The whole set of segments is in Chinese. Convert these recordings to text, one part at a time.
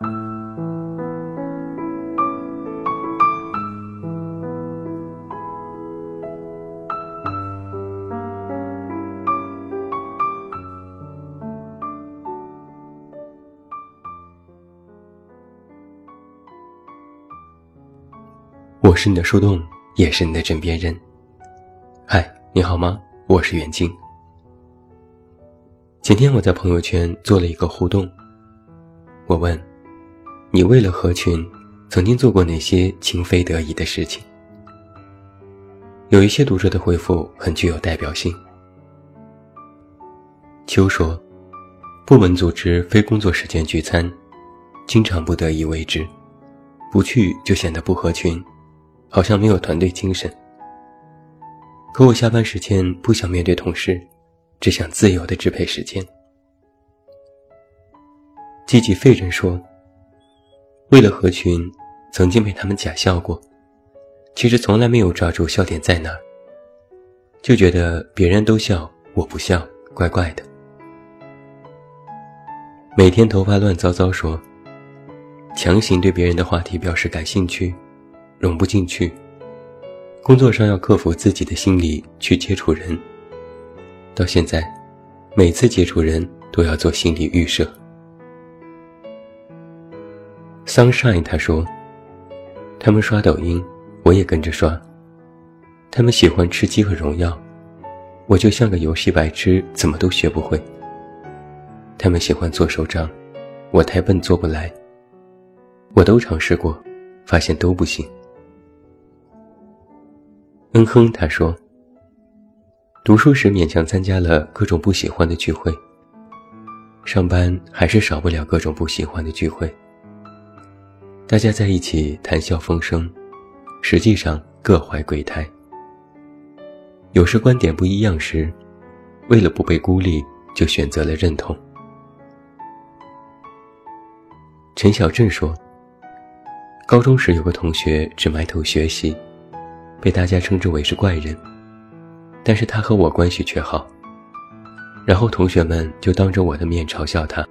我是你的树洞，也是你的枕边人。嗨，你好吗？我是袁静。前天我在朋友圈做了一个互动，我问：你为了合群，曾经做过哪些情非得已的事情？有一些读者的回复很具有代表性。秋说：部门组织非工作时间聚餐，经常不得已为之，不去就显得不合群。好像没有团队精神。可我下班时间不想面对同事，只想自由的支配时间。积极废人说：“为了合群，曾经被他们假笑过，其实从来没有抓住笑点在哪，就觉得别人都笑，我不笑，怪怪的。”每天头发乱糟糟说：“强行对别人的话题表示感兴趣。”融不进去。工作上要克服自己的心理去接触人。到现在，每次接触人都要做心理预设。Sunshine 他说：“他们刷抖音，我也跟着刷。他们喜欢吃鸡和荣耀，我就像个游戏白痴，怎么都学不会。他们喜欢做手账，我太笨做不来。我都尝试过，发现都不行。”嗯哼，他说：“读书时勉强参加了各种不喜欢的聚会，上班还是少不了各种不喜欢的聚会。大家在一起谈笑风生，实际上各怀鬼胎。有时观点不一样时，为了不被孤立，就选择了认同。”陈小振说：“高中时有个同学只埋头学习。”被大家称之为是怪人，但是他和我关系却好。然后同学们就当着我的面嘲笑他，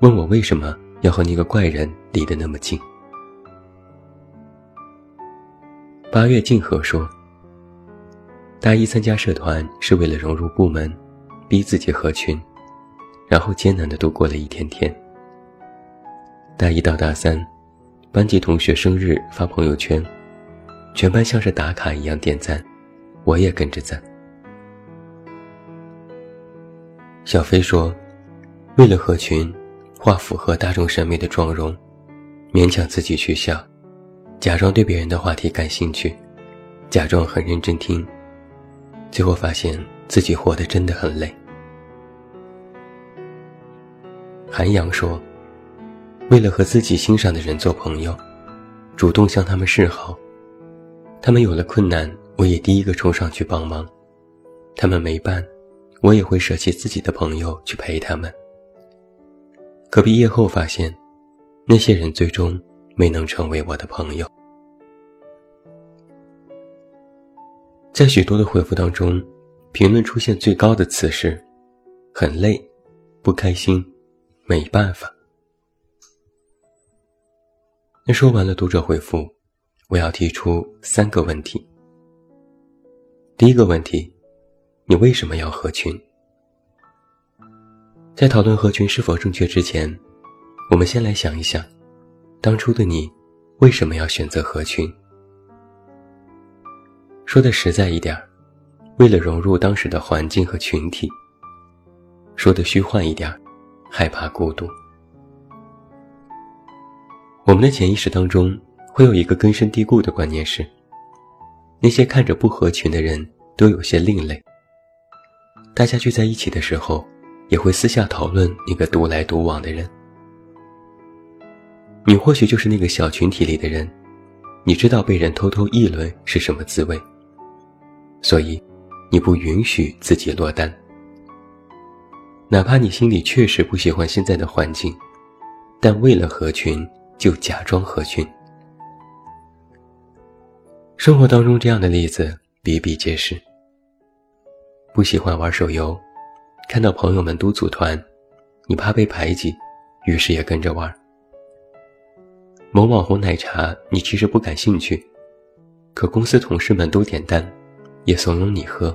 问我为什么要和那个怪人离得那么近。八月静和说：“大一参加社团是为了融入部门，逼自己合群，然后艰难的度过了一天天。大一到大三，班级同学生日发朋友圈。”全班像是打卡一样点赞，我也跟着赞。小飞说：“为了合群，化符合大众审美的妆容，勉强自己去笑，假装对别人的话题感兴趣，假装很认真听，最后发现自己活得真的很累。”韩阳说：“为了和自己欣赏的人做朋友，主动向他们示好。”他们有了困难，我也第一个冲上去帮忙；他们没伴，我也会舍弃自己的朋友去陪他们。可毕业后发现，那些人最终没能成为我的朋友。在许多的回复当中，评论出现最高的词是“很累，不开心，没办法”。那说完了读者回复。我要提出三个问题。第一个问题，你为什么要合群？在讨论合群是否正确之前，我们先来想一想，当初的你为什么要选择合群？说的实在一点，为了融入当时的环境和群体；说的虚幻一点，害怕孤独。我们的潜意识当中。会有一个根深蒂固的观念是，那些看着不合群的人都有些另类。大家聚在一起的时候，也会私下讨论那个独来独往的人。你或许就是那个小群体里的人，你知道被人偷偷议论是什么滋味，所以你不允许自己落单。哪怕你心里确实不喜欢现在的环境，但为了合群，就假装合群。生活当中这样的例子比比皆是。不喜欢玩手游，看到朋友们都组团，你怕被排挤，于是也跟着玩，某网红奶茶你其实不感兴趣，可公司同事们都点单，也怂恿你喝。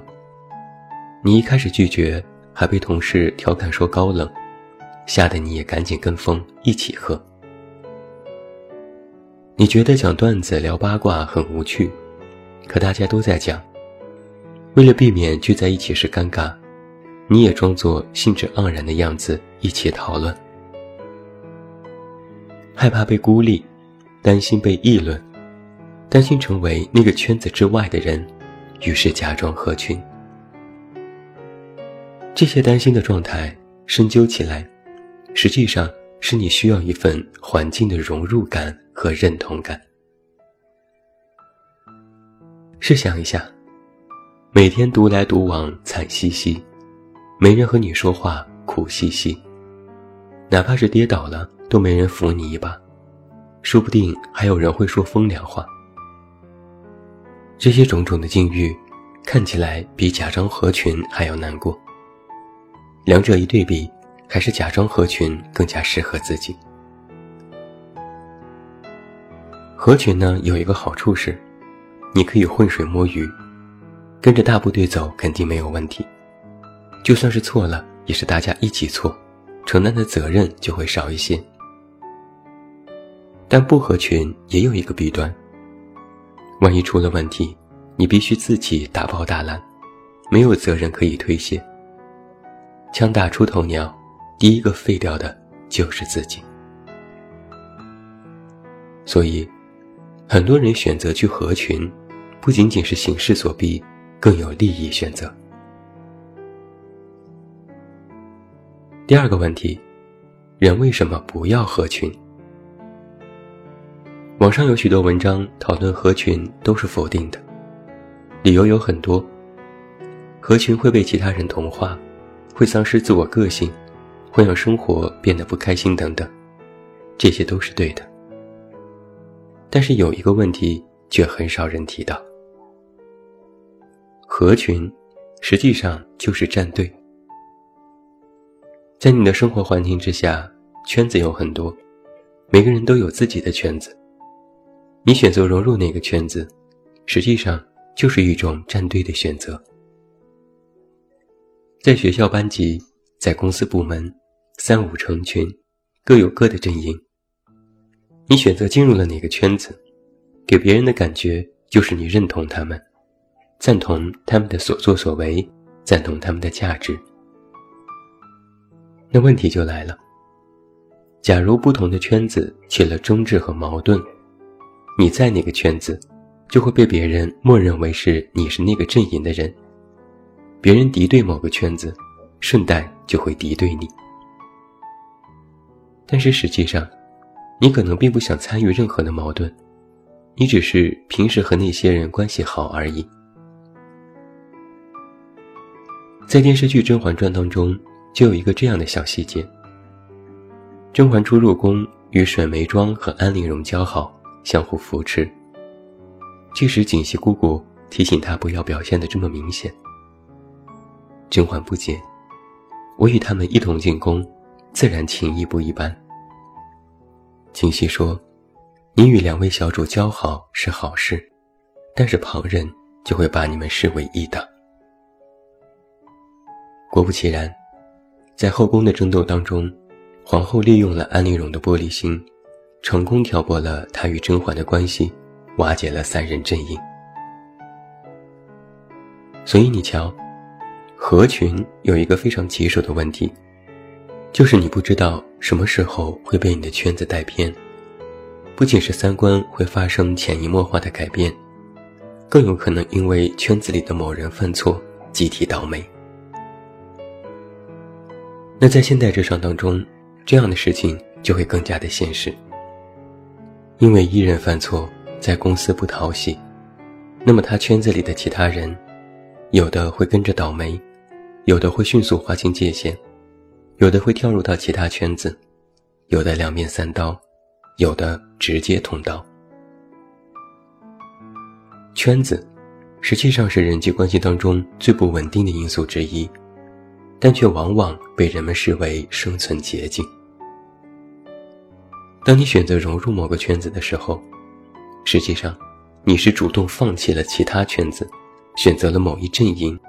你一开始拒绝，还被同事调侃说高冷，吓得你也赶紧跟风一起喝。你觉得讲段子聊八卦很无趣，可大家都在讲。为了避免聚在一起时尴尬，你也装作兴致盎然的样子一起讨论。害怕被孤立，担心被议论，担心成为那个圈子之外的人，于是假装合群。这些担心的状态深究起来，实际上是你需要一份环境的融入感和认同感。试想一下，每天独来独往惨兮兮，没人和你说话苦兮兮，哪怕是跌倒了。都没人扶你一把，说不定还有人会说风凉话。这些种种的境遇，看起来比假装合群还要难过。两者一对比，还是假装合群更加适合自己。合群呢，有一个好处是，你可以浑水摸鱼，跟着大部队走肯定没有问题。就算是错了，也是大家一起错，承担的责任就会少一些。但不合群也有一个弊端。万一出了问题，你必须自己大包大揽，没有责任可以推卸。枪打出头鸟，第一个废掉的就是自己。所以，很多人选择去合群，不仅仅是形势所逼，更有利益选择。第二个问题，人为什么不要合群？网上有许多文章讨论合群都是否定的，理由有很多。合群会被其他人同化，会丧失自我个性，会让生活变得不开心等等，这些都是对的。但是有一个问题却很少人提到：合群实际上就是站队。在你的生活环境之下，圈子有很多，每个人都有自己的圈子。你选择融入哪个圈子，实际上就是一种站队的选择。在学校班级，在公司部门，三五成群，各有各的阵营。你选择进入了哪个圈子，给别人的感觉就是你认同他们，赞同他们的所作所为，赞同他们的价值。那问题就来了：假如不同的圈子起了争执和矛盾。你在哪个圈子，就会被别人默认为是你是那个阵营的人。别人敌对某个圈子，顺带就会敌对你。但是实际上，你可能并不想参与任何的矛盾，你只是平时和那些人关系好而已。在电视剧《甄嬛传》当中，就有一个这样的小细节：甄嬛初入宫，与沈眉庄和安陵容交好。相互扶持。这时，锦汐姑姑提醒她不要表现得这么明显。甄嬛不解：“我与他们一同进宫，自然情谊不一般。”锦汐说：“你与两位小主交好是好事，但是旁人就会把你们视为异党。”果不其然，在后宫的争斗当中，皇后利用了安陵容的玻璃心。成功挑拨了他与甄嬛的关系，瓦解了三人阵营。所以你瞧，合群有一个非常棘手的问题，就是你不知道什么时候会被你的圈子带偏，不仅是三观会发生潜移默化的改变，更有可能因为圈子里的某人犯错，集体倒霉。那在现代职场当中，这样的事情就会更加的现实。因为一人犯错，在公司不讨喜，那么他圈子里的其他人，有的会跟着倒霉，有的会迅速划清界限，有的会跳入到其他圈子，有的两面三刀，有的直接捅刀。圈子，实际上是人际关系当中最不稳定的因素之一，但却往往被人们视为生存捷径。当你选择融入某个圈子的时候，实际上，你是主动放弃了其他圈子，选择了某一阵营，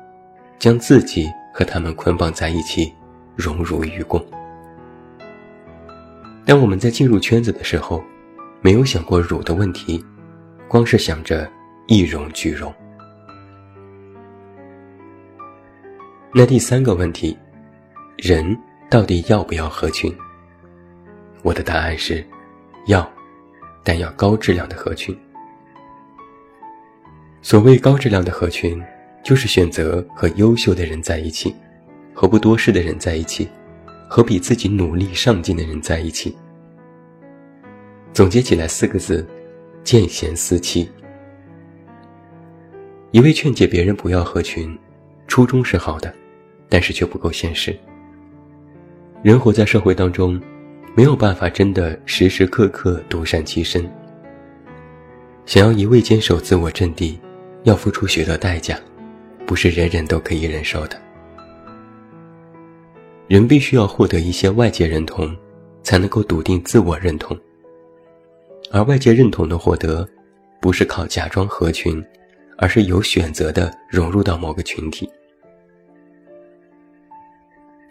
将自己和他们捆绑在一起，荣辱与共。当我们在进入圈子的时候，没有想过辱的问题，光是想着一荣俱荣。那第三个问题，人到底要不要合群？我的答案是，要，但要高质量的合群。所谓高质量的合群，就是选择和优秀的人在一起，和不多事的人在一起，和比自己努力上进的人在一起。总结起来四个字：见贤思齐。一味劝诫别人不要合群，初衷是好的。但是却不够现实。人活在社会当中，没有办法真的时时刻刻独善其身。想要一味坚守自我阵地，要付出许多代价，不是人人都可以忍受的。人必须要获得一些外界认同，才能够笃定自我认同。而外界认同的获得，不是靠假装合群，而是有选择的融入到某个群体。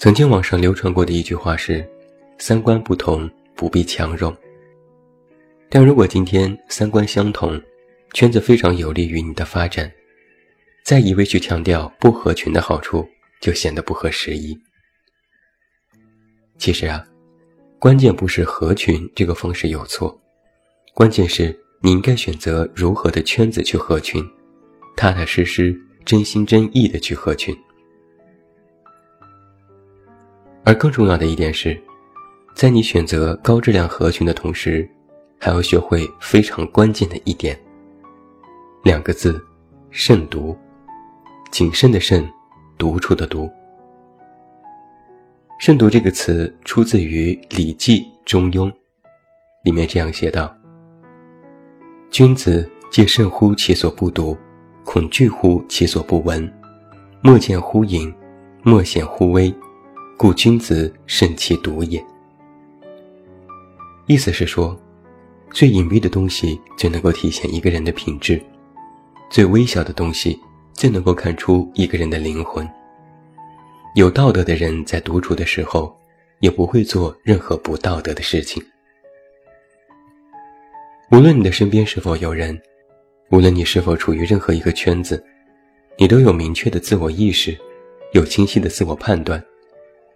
曾经网上流传过的一句话是：“三观不同不必强融。”但如果今天三观相同，圈子非常有利于你的发展，再一味去强调不合群的好处，就显得不合时宜。其实啊，关键不是合群这个方式有错，关键是你应该选择如何的圈子去合群，踏踏实实、真心真意的去合群。而更重要的一点是，在你选择高质量合群的同时，还要学会非常关键的一点，两个字：慎独。谨慎的慎，独处的独。慎独这个词出自于《礼记·中庸》，里面这样写道：“君子戒慎乎其所不读，恐惧乎其所不闻，莫见乎隐，莫显乎微。”故君子慎其独也。意思是说，最隐蔽的东西最能够体现一个人的品质，最微小的东西最能够看出一个人的灵魂。有道德的人在独处的时候，也不会做任何不道德的事情。无论你的身边是否有人，无论你是否处于任何一个圈子，你都有明确的自我意识，有清晰的自我判断。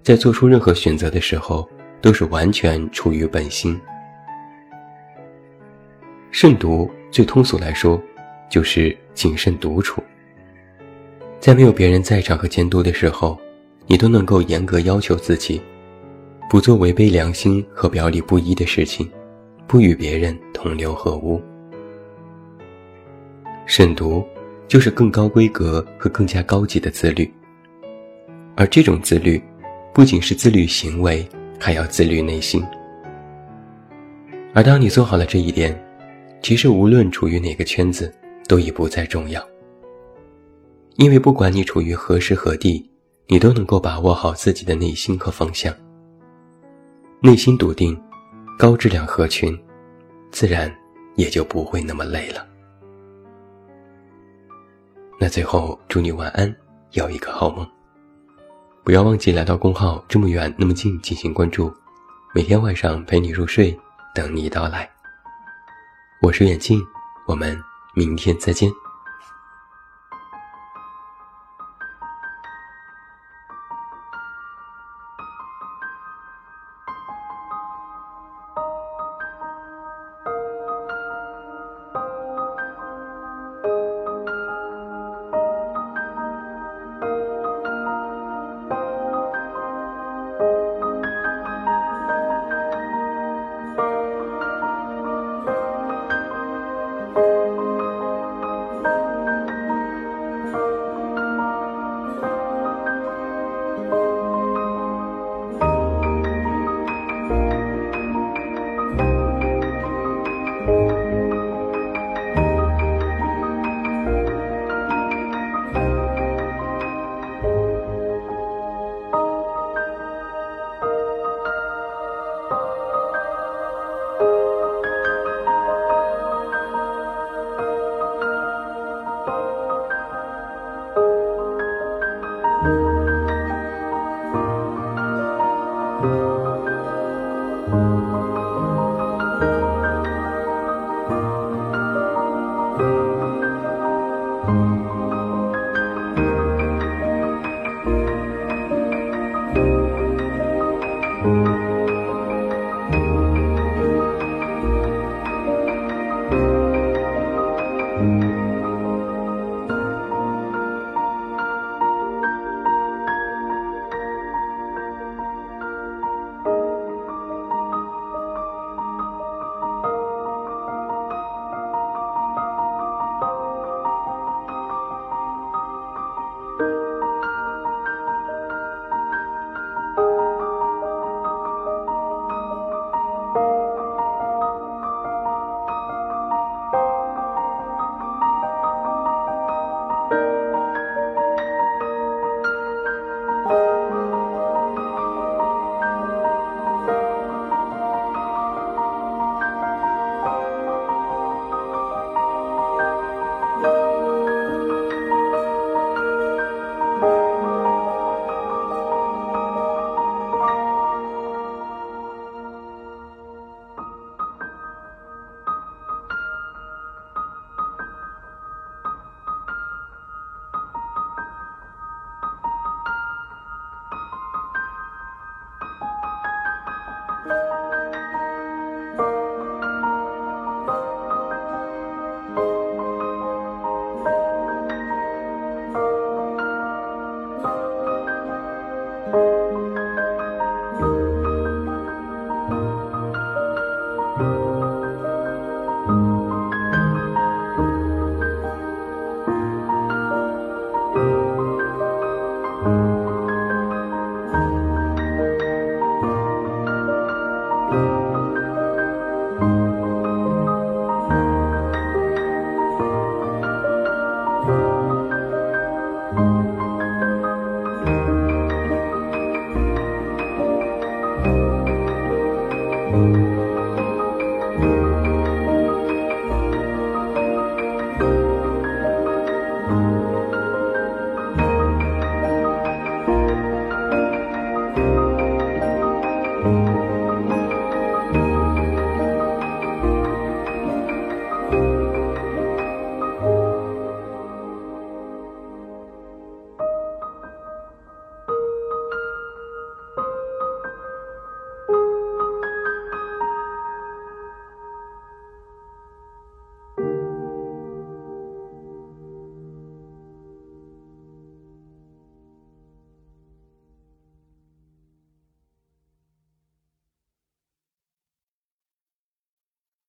在做出任何选择的时候，都是完全出于本心。慎独，最通俗来说，就是谨慎独处。在没有别人在场和监督的时候，你都能够严格要求自己，不做违背良心和表里不一的事情，不与别人同流合污。慎独，就是更高规格和更加高级的自律，而这种自律。不仅是自律行为，还要自律内心。而当你做好了这一点，其实无论处于哪个圈子，都已不再重要。因为不管你处于何时何地，你都能够把握好自己的内心和方向。内心笃定，高质量合群，自然也就不会那么累了。那最后，祝你晚安，有一个好梦。不要忘记来到公号这么远那么近进行关注，每天晚上陪你入睡，等你到来。我是远近，我们明天再见。